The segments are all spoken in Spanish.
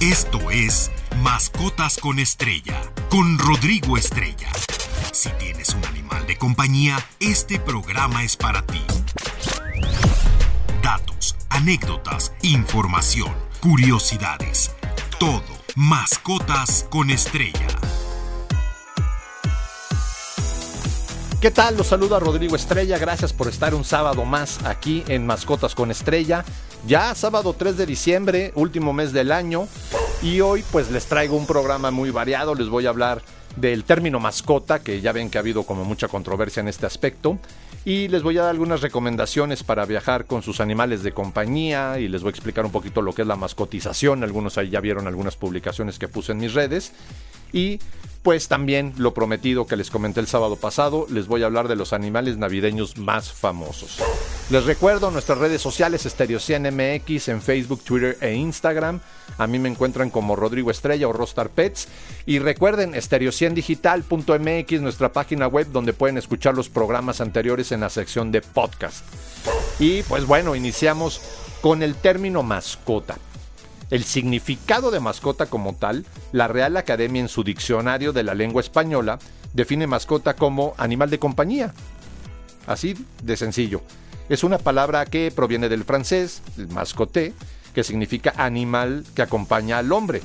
Esto es Mascotas con Estrella, con Rodrigo Estrella. Si tienes un animal de compañía, este programa es para ti. Datos, anécdotas, información, curiosidades. Todo. Mascotas con Estrella. ¿Qué tal? Los saluda Rodrigo Estrella. Gracias por estar un sábado más aquí en Mascotas con Estrella. Ya sábado 3 de diciembre, último mes del año. Y hoy pues les traigo un programa muy variado. Les voy a hablar del término mascota, que ya ven que ha habido como mucha controversia en este aspecto. Y les voy a dar algunas recomendaciones para viajar con sus animales de compañía y les voy a explicar un poquito lo que es la mascotización. Algunos ahí ya vieron algunas publicaciones que puse en mis redes. Y pues también lo prometido que les comenté el sábado pasado, les voy a hablar de los animales navideños más famosos. Les recuerdo nuestras redes sociales Estereocien MX en Facebook, Twitter e Instagram. A mí me encuentran como Rodrigo Estrella o Rostar Pets. Y recuerden estereociendigital.mx, nuestra página web donde pueden escuchar los programas anteriores en la sección de podcast. Y pues bueno, iniciamos con el término mascota. El significado de mascota como tal, la Real Academia en su diccionario de la lengua española define mascota como animal de compañía. Así de sencillo. Es una palabra que proviene del francés, el mascoté, que significa animal que acompaña al hombre.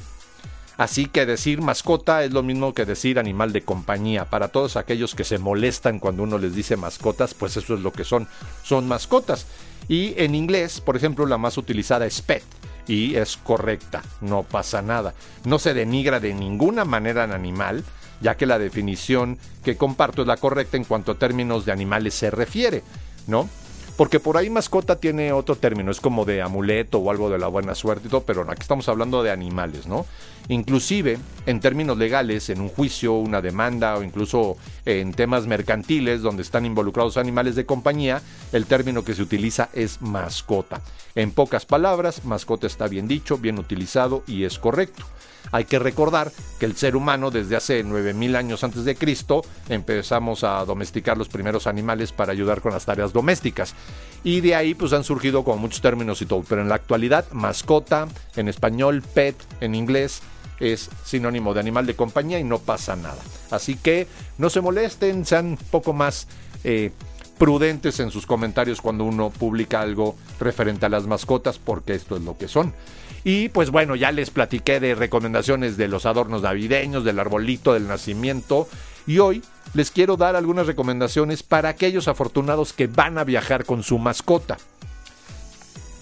Así que decir mascota es lo mismo que decir animal de compañía. Para todos aquellos que se molestan cuando uno les dice mascotas, pues eso es lo que son, son mascotas. Y en inglés, por ejemplo, la más utilizada es pet y es correcta, no pasa nada. No se denigra de ninguna manera al animal, ya que la definición que comparto es la correcta en cuanto a términos de animales se refiere, ¿no? Porque por ahí mascota tiene otro término, es como de amuleto o algo de la buena suerte y todo, pero aquí estamos hablando de animales, ¿no? Inclusive, en términos legales, en un juicio, una demanda o incluso en temas mercantiles donde están involucrados animales de compañía, el término que se utiliza es mascota. En pocas palabras, mascota está bien dicho, bien utilizado y es correcto. Hay que recordar que el ser humano desde hace 9000 años antes de Cristo empezamos a domesticar los primeros animales para ayudar con las tareas domésticas. Y de ahí pues han surgido como muchos términos y todo, pero en la actualidad mascota, en español pet, en inglés es sinónimo de animal de compañía y no pasa nada. Así que no se molesten, sean un poco más eh, prudentes en sus comentarios cuando uno publica algo referente a las mascotas, porque esto es lo que son. Y pues bueno, ya les platiqué de recomendaciones de los adornos navideños, del arbolito del nacimiento. Y hoy les quiero dar algunas recomendaciones para aquellos afortunados que van a viajar con su mascota.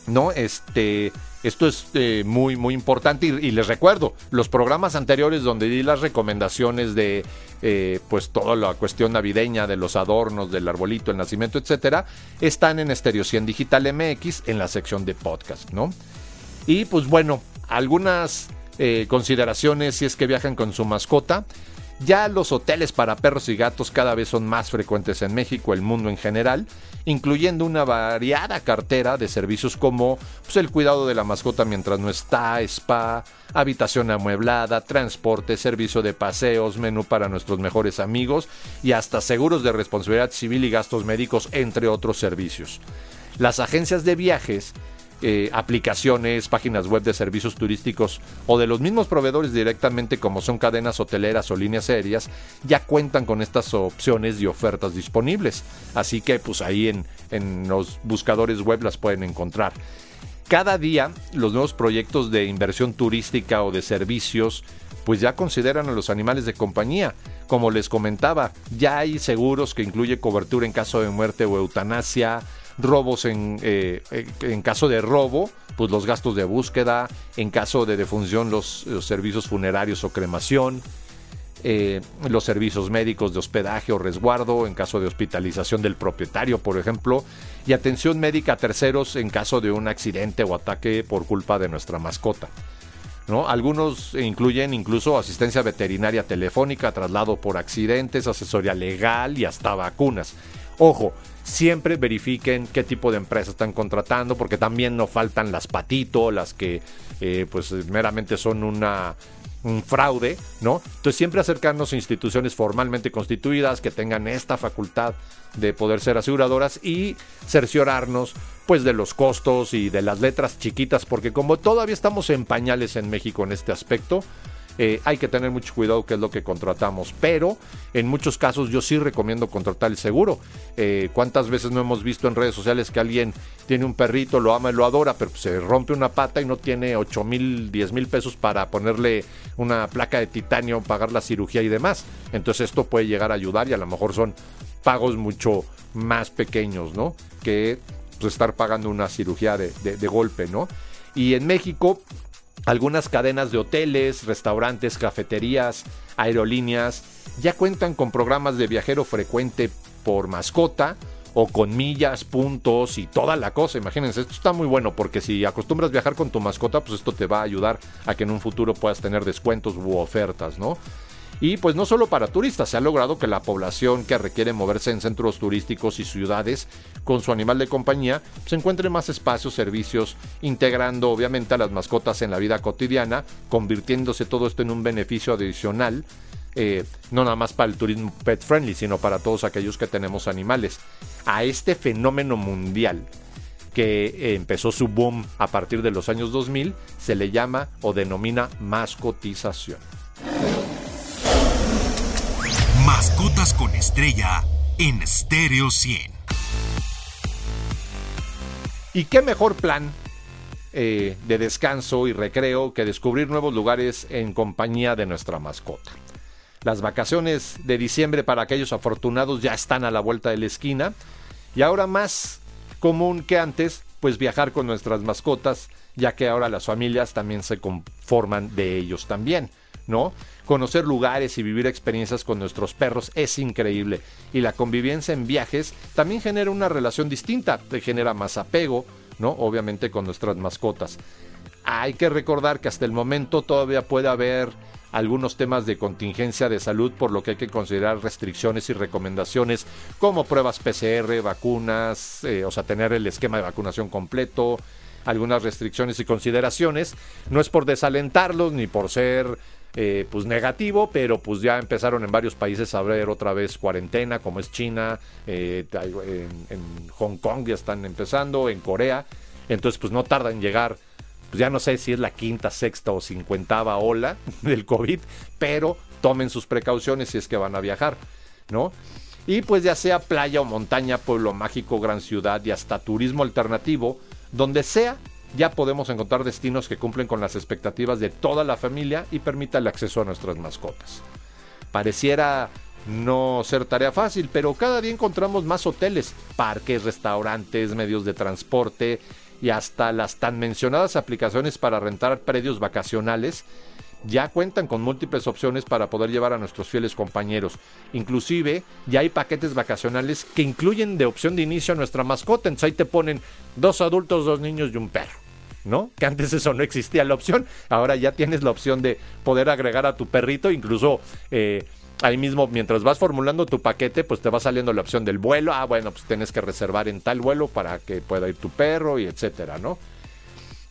¿No? Este. Esto es eh, muy, muy importante y, les recuerdo, los programas anteriores donde di las recomendaciones de eh, pues toda la cuestión navideña, de los adornos, del arbolito, el nacimiento, etcétera, están en Estereo 100 Digital MX en la sección de podcast, ¿no? Y pues bueno, algunas eh, consideraciones si es que viajan con su mascota. Ya los hoteles para perros y gatos cada vez son más frecuentes en México, el mundo en general, incluyendo una variada cartera de servicios como pues, el cuidado de la mascota mientras no está, spa, habitación amueblada, transporte, servicio de paseos, menú para nuestros mejores amigos y hasta seguros de responsabilidad civil y gastos médicos, entre otros servicios. Las agencias de viajes eh, aplicaciones, páginas web de servicios turísticos o de los mismos proveedores directamente como son cadenas hoteleras o líneas aéreas, ya cuentan con estas opciones y ofertas disponibles. Así que pues ahí en, en los buscadores web las pueden encontrar. Cada día los nuevos proyectos de inversión turística o de servicios pues ya consideran a los animales de compañía. Como les comentaba, ya hay seguros que incluye cobertura en caso de muerte o eutanasia, robos en, eh, en caso de robo, pues los gastos de búsqueda, en caso de defunción los, servicios funerarios o cremación, eh, los servicios médicos de hospedaje o resguardo en caso de hospitalización del propietario, por ejemplo, y atención médica a terceros en caso de un accidente o ataque por culpa de nuestra mascota. ¿No? Algunos incluyen incluso asistencia veterinaria telefónica, traslado por accidentes, asesoría legal y hasta vacunas. Ojo, siempre verifiquen qué tipo de empresa están contratando, porque también no faltan las patito, las que eh, pues meramente son una un fraude, ¿no? Entonces siempre acercarnos a instituciones formalmente constituidas que tengan esta facultad de poder ser aseguradoras y cerciorarnos pues de los costos y de las letras chiquitas, porque como todavía estamos en pañales en México en este aspecto, eh, hay que tener mucho cuidado qué es lo que contratamos. Pero en muchos casos yo sí recomiendo contratar el seguro. Eh, ¿Cuántas veces no hemos visto en redes sociales que alguien tiene un perrito, lo ama y lo adora, pero se rompe una pata y no tiene 8 mil, 10 mil pesos para ponerle una placa de titanio, pagar la cirugía y demás? Entonces esto puede llegar a ayudar y a lo mejor son pagos mucho más pequeños, ¿no? Que pues, estar pagando una cirugía de, de golpe, ¿no? Y en México algunas cadenas de hoteles, restaurantes, cafeterías, aerolíneas ya cuentan con programas de viajero frecuente por mascota o con millas, puntos y toda la cosa. Imagínense, esto está muy bueno porque si acostumbras viajar con tu mascota, pues esto te va a ayudar a que en un futuro puedas tener descuentos u ofertas, ¿no? Y pues no solo para turistas, se ha logrado que la población que requiere moverse en centros turísticos y ciudades con su animal de compañía se encuentre más espacios, servicios, integrando obviamente a las mascotas en la vida cotidiana, convirtiéndose todo esto en un beneficio adicional, eh, no nada más para el turismo pet friendly, sino para todos aquellos que tenemos animales. A este fenómeno mundial que empezó su boom a partir de los años 2000, se le llama o denomina mascotización. Mascotas con estrella en Stereo 100. ¿Y qué mejor plan eh, de descanso y recreo que descubrir nuevos lugares en compañía de nuestra mascota? Las vacaciones de diciembre para aquellos afortunados ya están a la vuelta de la esquina y ahora más común que antes, pues viajar con nuestras mascotas, ya que ahora las familias también se conforman de ellos también. ¿No? Conocer lugares y vivir experiencias con nuestros perros es increíble. Y la convivencia en viajes también genera una relación distinta, te genera más apego, ¿no? Obviamente con nuestras mascotas. Hay que recordar que hasta el momento todavía puede haber algunos temas de contingencia de salud, por lo que hay que considerar restricciones y recomendaciones como pruebas PCR, vacunas, eh, o sea, tener el esquema de vacunación completo, algunas restricciones y consideraciones. No es por desalentarlos ni por ser eh, pues negativo, pero pues ya empezaron en varios países a ver otra vez cuarentena, como es China, eh, en, Hong Kong ya están empezando, en Corea, entonces pues no tarda en llegar, pues ya no sé si es la quinta, sexta o cincuentava ola del COVID, pero tomen sus precauciones si es que van a viajar, ¿no? Y pues ya sea playa o montaña, pueblo mágico, gran ciudad y hasta turismo alternativo, donde sea, ya podemos encontrar destinos que cumplen con las expectativas de toda la familia y permita el acceso a nuestras mascotas. Pareciera no ser tarea fácil, pero cada día encontramos más hoteles, parques, restaurantes, medios de transporte y hasta las tan mencionadas aplicaciones para rentar predios vacacionales ya cuentan con múltiples opciones para poder llevar a nuestros fieles compañeros. Inclusive ya hay paquetes vacacionales que incluyen de opción de inicio a nuestra mascota. Entonces ahí te ponen dos adultos, dos niños y un perro. ¿no? Que antes eso no existía la opción. Ahora ya tienes la opción de poder agregar a tu perrito, incluso eh, ahí mismo mientras vas formulando tu paquete, pues te va saliendo la opción del vuelo. Ah, bueno, pues tienes que reservar en tal vuelo para que pueda ir tu perro y etcétera, ¿no?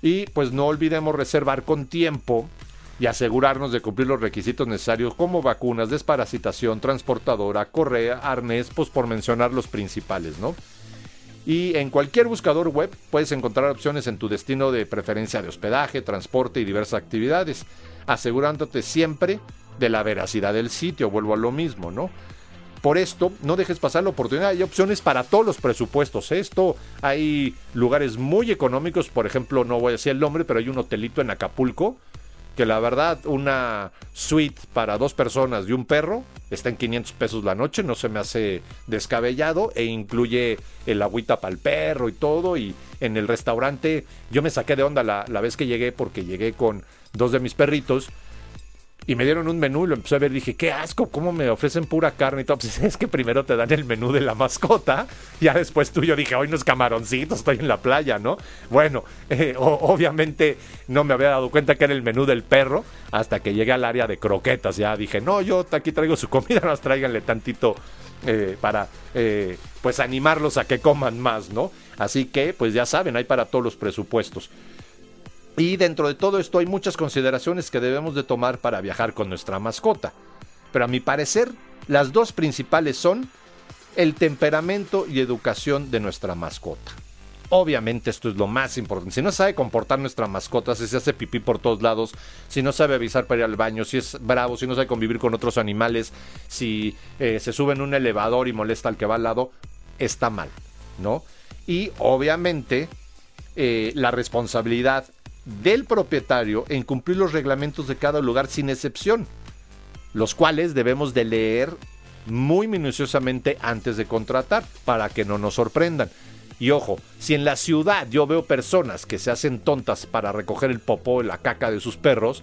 Y pues no olvidemos reservar con tiempo y asegurarnos de cumplir los requisitos necesarios como vacunas, desparasitación, transportadora, correa, arnés, pues por mencionar los principales, ¿no? Y en cualquier buscador web puedes encontrar opciones en tu destino de preferencia de hospedaje, transporte y diversas actividades, asegurándote siempre de la veracidad del sitio, vuelvo a lo mismo, ¿no? Por esto, no dejes pasar la oportunidad. Hay opciones para todos los presupuestos. Esto, hay lugares muy económicos. Por ejemplo, no voy a decir el nombre, pero hay un hotelito en Acapulco que la verdad una suite para dos personas y un perro está en 500 pesos la noche, no se me hace descabellado e incluye el agüita para el perro y todo. Y en el restaurante yo me saqué de onda la, la vez que llegué porque llegué con dos de mis perritos y me dieron un menú y lo empecé a ver. Dije, qué asco, ¿cómo me ofrecen pura carne y todo? Pues es que primero te dan el menú de la mascota. Ya después tú yo dije, hoy no es camaroncito, estoy en la playa, ¿no? Bueno, eh, obviamente no me había dado cuenta que era el menú del perro hasta que llegué al área de croquetas. Ya dije, no, yo aquí traigo su comida, más tráiganle tantito eh, para eh, pues animarlos a que coman más, ¿no? Así que, pues ya saben, hay para todos los presupuestos. Y dentro de todo esto hay muchas consideraciones que debemos de tomar para viajar con nuestra mascota. Pero a mi parecer, las dos principales son el temperamento y educación de nuestra mascota. Obviamente esto es lo más importante. Si no sabe comportar nuestra mascota, si se hace pipí por todos lados, si no sabe avisar para ir al baño, si es bravo, si no sabe convivir con otros animales, si eh, se sube en un elevador y molesta al que va al lado, está mal, ¿no? Y obviamente eh, la responsabilidad del propietario en cumplir los reglamentos de cada lugar sin excepción, los cuales debemos de leer muy minuciosamente antes de contratar para que no nos sorprendan. Y ojo, si en la ciudad yo veo personas que se hacen tontas para recoger el popó y la caca de sus perros,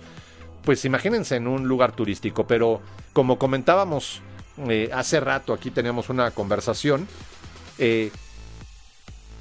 pues imagínense en un lugar turístico. Pero como comentábamos eh, hace rato, aquí teníamos una conversación, eh,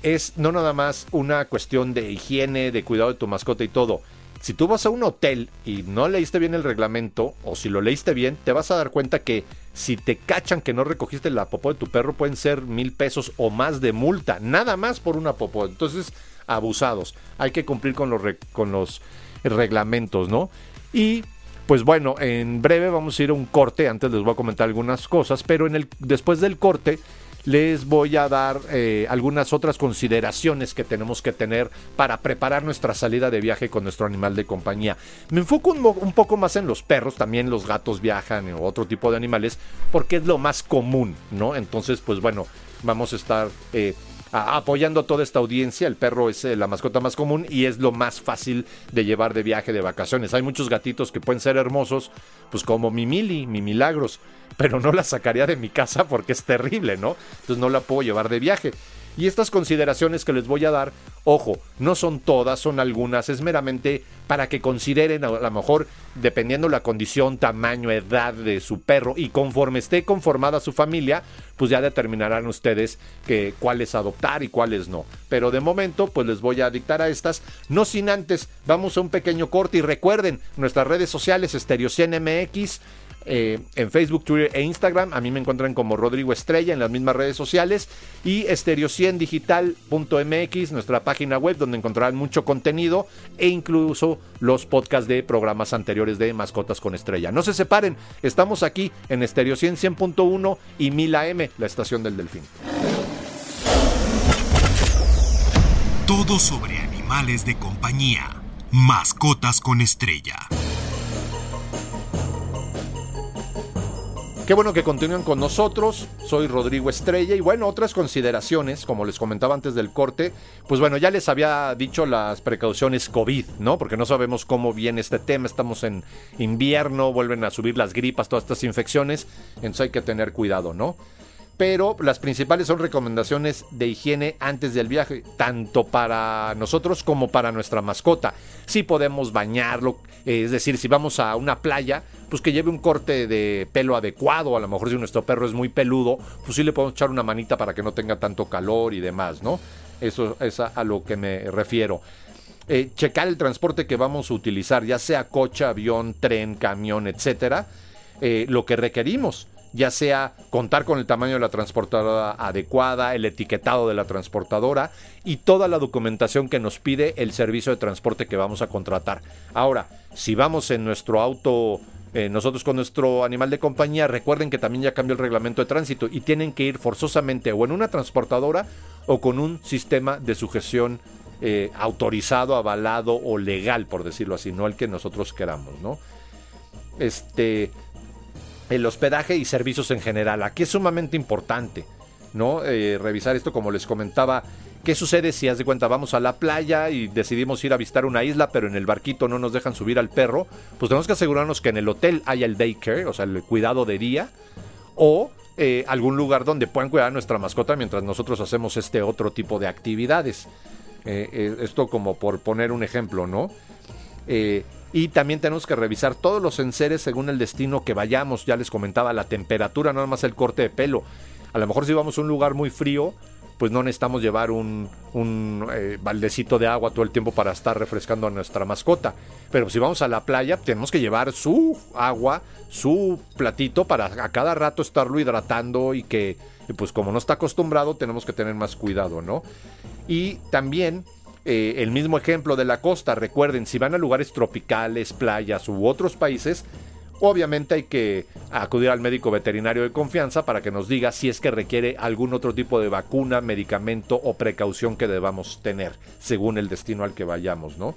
es no nada más una cuestión de higiene, de cuidado de tu mascota y todo. Si tú vas a un hotel y no leíste bien el reglamento, o si lo leíste bien, te vas a dar cuenta que si te cachan que no recogiste la popó de tu perro, pueden ser mil pesos o más de multa, nada más por una popó. Entonces, abusados. Hay que cumplir con los, con los reglamentos, ¿no? Y pues bueno, en breve vamos a ir a un corte. Antes les voy a comentar algunas cosas, pero en el, después del corte les voy a dar eh, algunas otras consideraciones que tenemos que tener para preparar nuestra salida de viaje con nuestro animal de compañía. Me enfoco un, poco más en los perros, también los gatos viajan o otro tipo de animales, porque es lo más común, ¿no? Entonces, pues bueno, vamos a estar... Eh, apoyando a toda esta audiencia. El perro es eh, la mascota más común y es lo más fácil de llevar de viaje, de vacaciones. Hay muchos gatitos que pueden ser hermosos, pues como mi Mili, mi Milagros pero no la sacaría de mi casa porque es terrible, ¿no? Entonces no la puedo llevar de viaje. Y estas consideraciones que les voy a dar, ojo, no son todas, son algunas, es meramente para que consideren a lo mejor, dependiendo la condición, tamaño, edad de su perro y conforme esté conformada su familia, pues ya determinarán ustedes que cuáles adoptar y cuáles no. Pero de momento, pues les voy a dictar a estas, no sin antes, vamos a un pequeño corte y recuerden nuestras redes sociales, MX, eh, en Facebook, Twitter e Instagram. A mí me encuentran como Rodrigo Estrella en las mismas redes sociales y estereo100digital.mx, nuestra página web donde encontrarán mucho contenido e incluso los podcasts de programas anteriores de Mascotas con Estrella. No se separen, estamos aquí en Estereo 100 100.1 y 1000 AM, la estación del Delfín. Todo sobre animales de compañía. Mascotas con Estrella. Qué bueno que continúen con nosotros. Soy Rodrigo Estrella y bueno, otras consideraciones, como les comentaba antes del corte, pues bueno, ya les había dicho las precauciones COVID, ¿no? Porque no sabemos cómo viene este tema, estamos en invierno, vuelven a subir las gripas, todas estas infecciones, entonces hay que tener cuidado, ¿no? Pero las principales son recomendaciones de higiene antes del viaje, tanto para nosotros como para nuestra mascota. Si podemos bañarlo, es decir, si vamos a una playa, pues que lleve un corte de pelo adecuado, a lo mejor si nuestro perro es muy peludo, pues sí le podemos echar una manita para que no tenga tanto calor y demás, ¿no? Eso es a, lo que me refiero. Eh, checar el transporte que vamos a utilizar, ya sea coche, avión, tren, camión, etcétera, eh, lo que requerimos ya sea contar con el tamaño de la transportadora adecuada, el etiquetado de la transportadora y toda la documentación que nos pide el servicio de transporte que vamos a contratar. Ahora, si vamos en nuestro auto eh, nosotros con nuestro animal de compañía, recuerden que también ya cambió el reglamento de tránsito y tienen que ir forzosamente o en una transportadora o con un sistema de sujeción eh, autorizado, avalado o legal, por decirlo así, no el que nosotros queramos, ¿no? Este, el hospedaje y servicios en general. Aquí es sumamente importante, ¿no? Eh, revisar esto, como les comentaba. ¿Qué sucede si, haz de cuenta, vamos a la playa y decidimos ir a visitar una isla, pero en el barquito no nos dejan subir al perro? Pues tenemos que asegurarnos que en el hotel haya el daycare, o sea, el cuidado de día, o eh, algún lugar donde puedan cuidar a nuestra mascota mientras nosotros hacemos este otro tipo de actividades. Eh, esto como por poner un ejemplo, ¿no? Y también tenemos que revisar todos los enseres según el destino que vayamos. Ya les comentaba la temperatura, nada más el corte de pelo. A lo mejor si vamos a un lugar muy frío, pues no necesitamos llevar un, un eh, baldecito de agua todo el tiempo para estar refrescando a nuestra mascota. Pero si vamos a la playa, tenemos que llevar su agua, su platito para a cada rato estarlo hidratando y que, pues como no está acostumbrado, tenemos que tener más cuidado, ¿no? Y también eh, el mismo ejemplo de la costa, recuerden, si van a lugares tropicales, playas u otros países, obviamente hay que acudir al médico veterinario de confianza para que nos diga si es que requiere algún otro tipo de vacuna, medicamento o precaución que debamos tener según el destino al que vayamos, ¿no?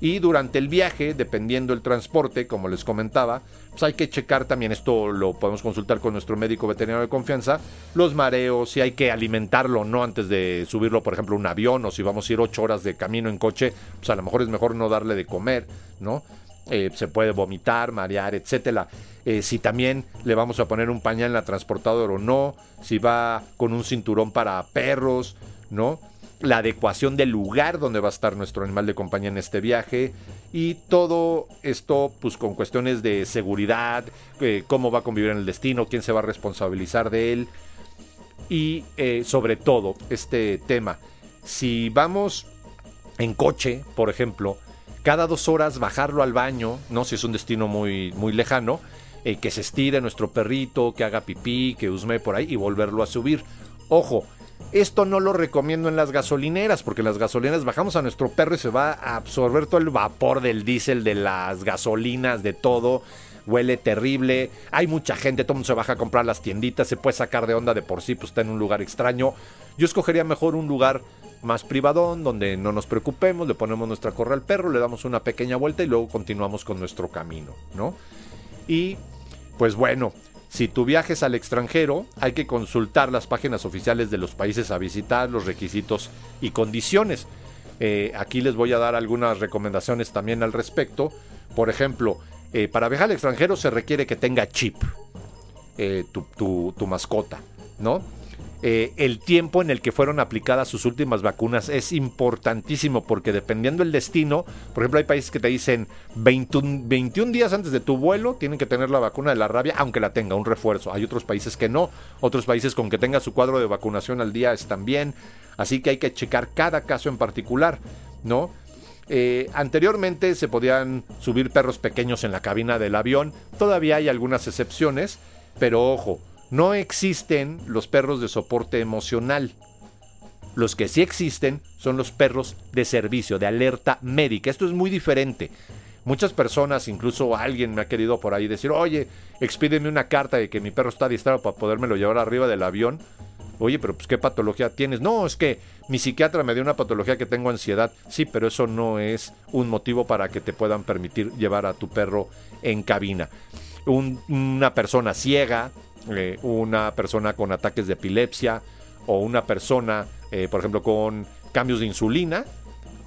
Y durante el viaje, dependiendo el transporte, como les comentaba, pues hay que checar también, esto lo podemos consultar con nuestro médico veterinario de confianza, los mareos, si hay que alimentarlo o no antes de subirlo, por ejemplo, un avión, o si vamos a ir ocho horas de camino en coche, pues a lo mejor es mejor no darle de comer, ¿no? Eh, se puede vomitar, marear, etcétera. Eh, si también le vamos a poner un pañal en la transportadora o no, si va con un cinturón para perros, ¿no? La adecuación del lugar donde va a estar nuestro animal de compañía en este viaje y todo esto pues con cuestiones de seguridad, eh, cómo va a convivir en el destino, quién se va a responsabilizar de él y eh, sobre todo este tema, si vamos en coche, por ejemplo, cada dos horas bajarlo al baño, no si es un destino muy, muy lejano, eh, que se estire nuestro perrito, que haga pipí, que usme por ahí y volverlo a subir. Ojo, esto no lo recomiendo en las gasolineras, porque las gasolineras bajamos a nuestro perro y se va a absorber todo el vapor del diésel, de las gasolinas, de todo. Huele terrible. Hay mucha gente, todo el mundo se baja a comprar las tienditas, se puede sacar de onda de por sí, pues está en un lugar extraño. Yo escogería mejor un lugar más privadón, donde no nos preocupemos, le ponemos nuestra correa al perro, le damos una pequeña vuelta y luego continuamos con nuestro camino, ¿no? Y pues bueno, si tu viaje es al extranjero, hay que consultar las páginas oficiales de los países a visitar, los requisitos y condiciones. Eh, aquí les voy a dar algunas recomendaciones también al respecto. Por ejemplo, eh, para viajar al extranjero se requiere que tenga chip eh, tu, tu mascota, ¿no? Eh, el tiempo en el que fueron aplicadas sus últimas vacunas es importantísimo porque dependiendo del destino, por ejemplo hay países que te dicen 21, días antes de tu vuelo tienen que tener la vacuna de la rabia aunque la tenga, un refuerzo. Hay otros países que no, otros países con que tenga su cuadro de vacunación al día están bien, así que hay que checar cada caso en particular, ¿no? Eh, anteriormente se podían subir perros pequeños en la cabina del avión, todavía hay algunas excepciones, pero ojo, no existen los perros de soporte emocional. Los que sí existen son los perros de servicio, de alerta médica. Esto es muy diferente. Muchas personas, incluso alguien me ha querido por ahí decir, oye, expídeme una carta de que mi perro está distraído para podérmelo llevar arriba del avión. Oye, pero pues qué patología tienes. No, es que mi psiquiatra me dio una patología que tengo ansiedad. Sí, pero eso no es un motivo para que te puedan permitir llevar a tu perro en cabina. una persona ciega, eh, una persona con ataques de epilepsia o una persona, eh, por ejemplo, con cambios de insulina,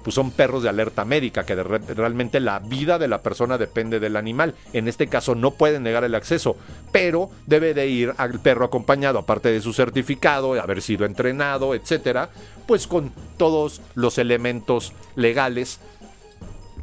pues son perros de alerta médica, que realmente la vida de la persona depende del animal. En este caso no pueden negar el acceso, pero debe de ir al perro acompañado, aparte de su certificado, haber sido entrenado, etcétera, pues con todos los elementos legales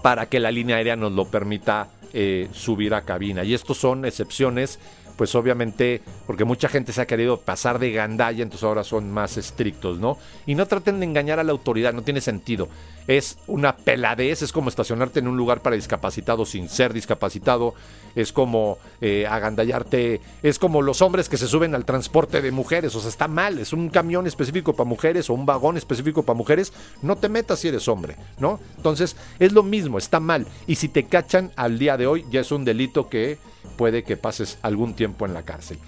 para que la línea aérea nos lo permita eh, subir a cabina. Y estos son excepciones pues obviamente, porque mucha gente se ha querido pasar de gandalla, entonces ahora son más estrictos, ¿no? Y no traten de engañar a la autoridad, no tiene sentido. Es una peladez, es como estacionarte en un lugar para discapacitados sin ser discapacitado, es como eh, agandallarte, es como los hombres que se suben al transporte de mujeres, o sea, está mal, es un camión específico para mujeres o un vagón específico para mujeres, no te metas si eres hombre, ¿no? Entonces, es lo mismo, está mal. Y si te cachan al día de hoy, ya es un delito que puede que pases algún tiempo en la cárcel.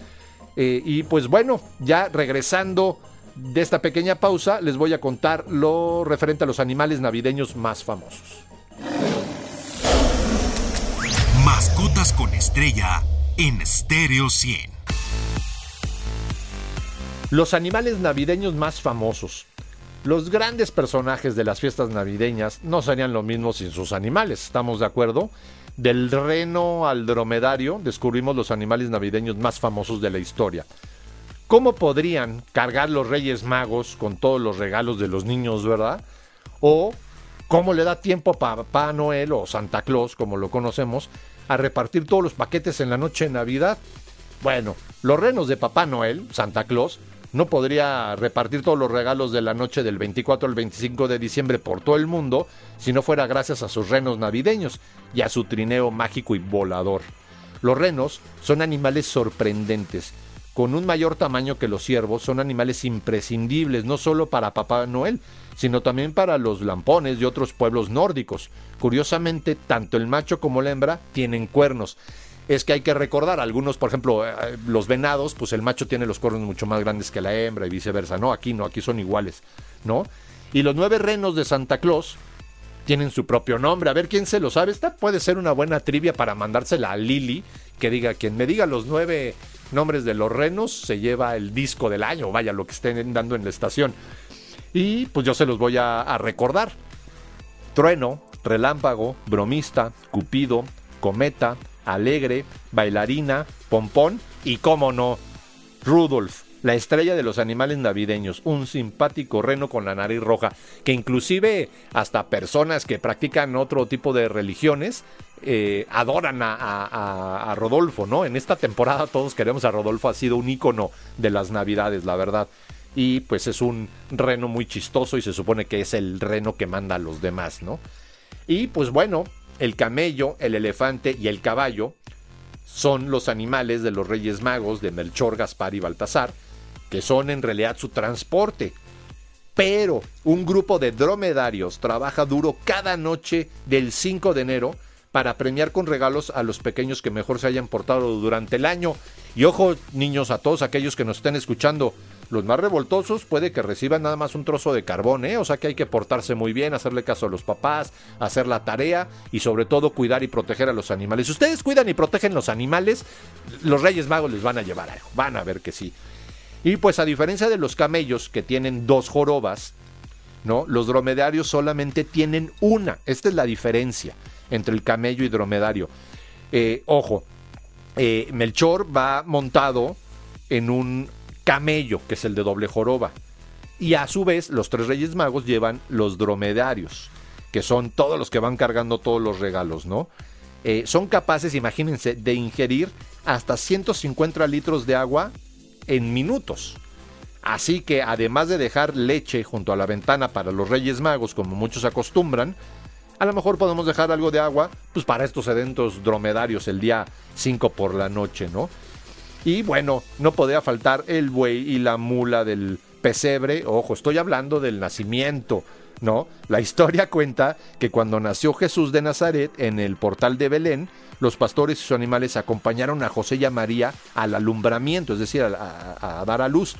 Eh, y pues bueno, ya regresando de esta pequeña pausa, les voy a contar lo referente a los animales navideños más famosos. Mascotas con estrella en Stereo 100. Los animales navideños más famosos. Los grandes personajes de las fiestas navideñas no serían lo mismo sin sus animales, ¿estamos de acuerdo? Del reno al dromedario descubrimos los animales navideños más famosos de la historia. ¿Cómo podrían cargar los Reyes Magos con todos los regalos de los niños, verdad? O cómo le da tiempo a Papá Noel o Santa Claus, como lo conocemos, a repartir todos los paquetes en la noche de Navidad. Bueno, los renos de Papá Noel, Santa Claus, no podría repartir todos los regalos de la noche del 24 al 25 de diciembre por todo el mundo si no fuera gracias a sus renos navideños y a su trineo mágico y volador. Los renos son animales sorprendentes, con un mayor tamaño que los ciervos son animales imprescindibles no solo para Papá Noel, sino también para los lampones y otros pueblos nórdicos. Curiosamente, tanto el macho como la hembra tienen cuernos. Es que hay que recordar, algunos, por ejemplo, eh, los venados, pues el macho tiene los cuernos mucho más grandes que la hembra y viceversa. No, aquí no, aquí son iguales, ¿no? Y los nueve renos de Santa Claus tienen su propio nombre. A ver quién se lo sabe. Esta puede ser una buena trivia para mandársela a Lili, que diga, quien me diga los nueve nombres de los renos se lleva el disco del año, vaya, lo que estén dando en la estación. Y pues yo se los voy a, recordar. Trueno, relámpago, bromista, cupido, cometa, alegre, bailarina, pompón y, cómo no, Rudolf la estrella de los animales navideños, un simpático reno con la nariz roja, que inclusive hasta personas que practican otro tipo de religiones eh, adoran a, Rodolfo, ¿no? En esta temporada todos queremos a Rodolfo, ha sido un ícono de las navidades, la verdad. Y pues es un reno muy chistoso y se supone que es el reno que manda a los demás, ¿no? Y pues bueno, el camello, el elefante y el caballo son los animales de los Reyes Magos de Melchor, Gaspar y Baltasar, que son en realidad su transporte. Pero un grupo de dromedarios trabaja duro cada noche del 5 de enero para premiar con regalos a los pequeños que mejor se hayan portado durante el año. Y ojo, niños, a todos aquellos que nos estén escuchando, los más revoltosos puede que reciban nada más un trozo de carbón, ¿eh? O sea que hay que portarse muy bien, hacerle caso a los papás, hacer la tarea y sobre todo cuidar y proteger a los animales. Si ustedes cuidan y protegen los animales, los Reyes Magos les van a llevar algo, van a ver que sí. Y pues a diferencia de los camellos que tienen dos jorobas, ¿no? Los dromedarios solamente tienen una. Esta es la diferencia entre el camello y dromedario. Eh, ojo, eh, Melchor va montado en un camello, que es el de doble joroba. Y a su vez, los tres reyes magos llevan los dromedarios, que son todos los que van cargando todos los regalos, ¿no? Eh, son capaces, imagínense, de ingerir hasta 150 litros de agua en minutos. Así que además de dejar leche junto a la ventana para los Reyes Magos, como muchos acostumbran, a lo mejor podemos dejar algo de agua pues para estos eventos dromedarios el día 5 por la noche, ¿no? Y bueno, no podía faltar el buey y la mula del pesebre. Ojo, estoy hablando del nacimiento, ¿no? La historia cuenta que cuando nació Jesús de Nazaret en el portal de Belén, los pastores y sus animales acompañaron a José y a María al alumbramiento, es decir, a, dar a luz.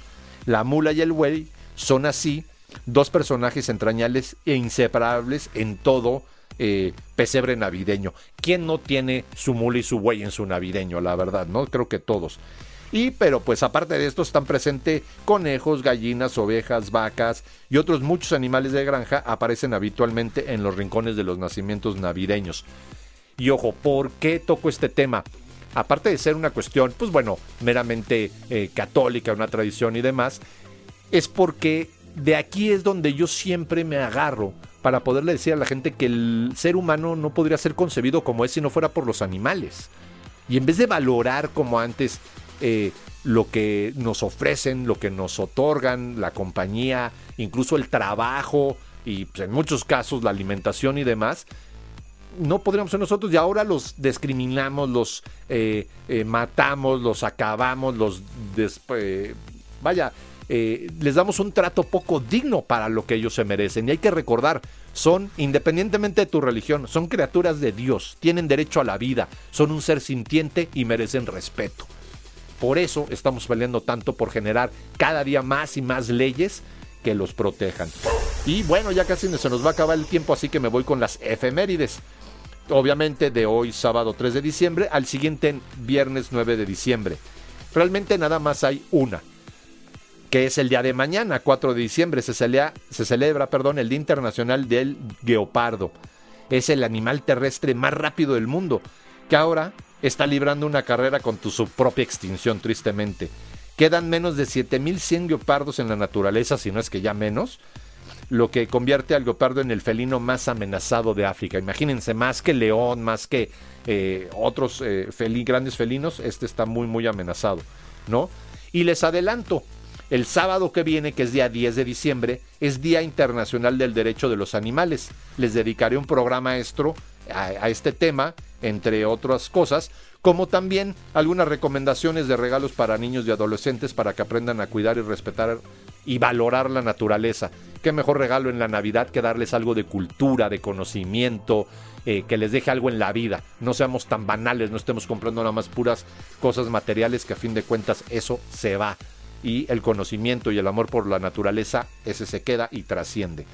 La mula y el buey son así dos personajes entrañables e inseparables en todo eh, pesebre navideño. ¿Quién no tiene su mula y su buey en su navideño? La verdad, ¿no? Creo que todos. Y pero pues aparte de esto están presentes conejos, gallinas, ovejas, vacas y otros muchos animales de granja aparecen habitualmente en los rincones de los nacimientos navideños. Y ojo, ¿por qué toco este tema? Aparte de ser una cuestión, pues bueno, meramente eh, católica, una tradición y demás, es porque de aquí es donde yo siempre me agarro para poderle decir a la gente que el ser humano no podría ser concebido como es si no fuera por los animales. Y en vez de valorar como antes eh, lo que nos ofrecen, lo que nos otorgan, la compañía, incluso el trabajo y pues, en muchos casos la alimentación y demás, no podríamos ser nosotros y ahora los discriminamos, los eh, eh, matamos, los acabamos, los... Eh, vaya, les damos un trato poco digno para lo que ellos se merecen. Y hay que recordar, son, independientemente de tu religión, son criaturas de Dios, tienen derecho a la vida, son un ser sintiente y merecen respeto. Por eso estamos peleando tanto por generar cada día más y más leyes que los protejan. Y bueno, ya casi se nos va a acabar el tiempo, así que me voy con las efemérides obviamente de hoy sábado 3 de diciembre al siguiente viernes 9 de diciembre. Realmente nada más hay una, que es el día de mañana, 4 de diciembre, se celebra, se celebra perdón, el Día Internacional del Guepardo. Es el animal terrestre más rápido del mundo, que ahora está librando una carrera con su propia extinción, tristemente. Quedan menos de 7100 guepardos en la naturaleza, si no es que ya menos, lo que convierte al guepardo en el felino más amenazado de África. Imagínense, más que león, más que eh, otros eh, grandes felinos, este está muy, muy amenazado, ¿no? Y les adelanto, el sábado que viene, que es día 10 de diciembre, es Día Internacional del Derecho de los Animales. Les dedicaré un programa extra, a, este tema, entre otras cosas, como también algunas recomendaciones de regalos para niños y adolescentes para que aprendan a cuidar y respetar y valorar la naturaleza. Qué mejor regalo en la Navidad que darles algo de cultura, de conocimiento, eh, que les deje algo en la vida. No seamos tan banales, no estemos comprando nada más puras cosas materiales que a fin de cuentas eso se va. Y el conocimiento y el amor por la naturaleza, ese se queda y trasciende.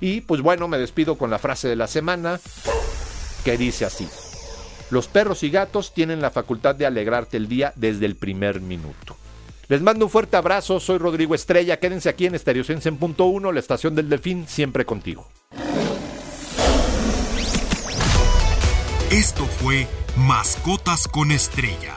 Y pues bueno, me despido con la frase de la semana que dice así. Los perros y gatos tienen la facultad de alegrarte el día desde el primer minuto. Les mando un fuerte abrazo, soy Rodrigo Estrella, quédense aquí en Estereosense en punto uno, la estación del Delfín, siempre contigo. Esto fue Mascotas con Estrella.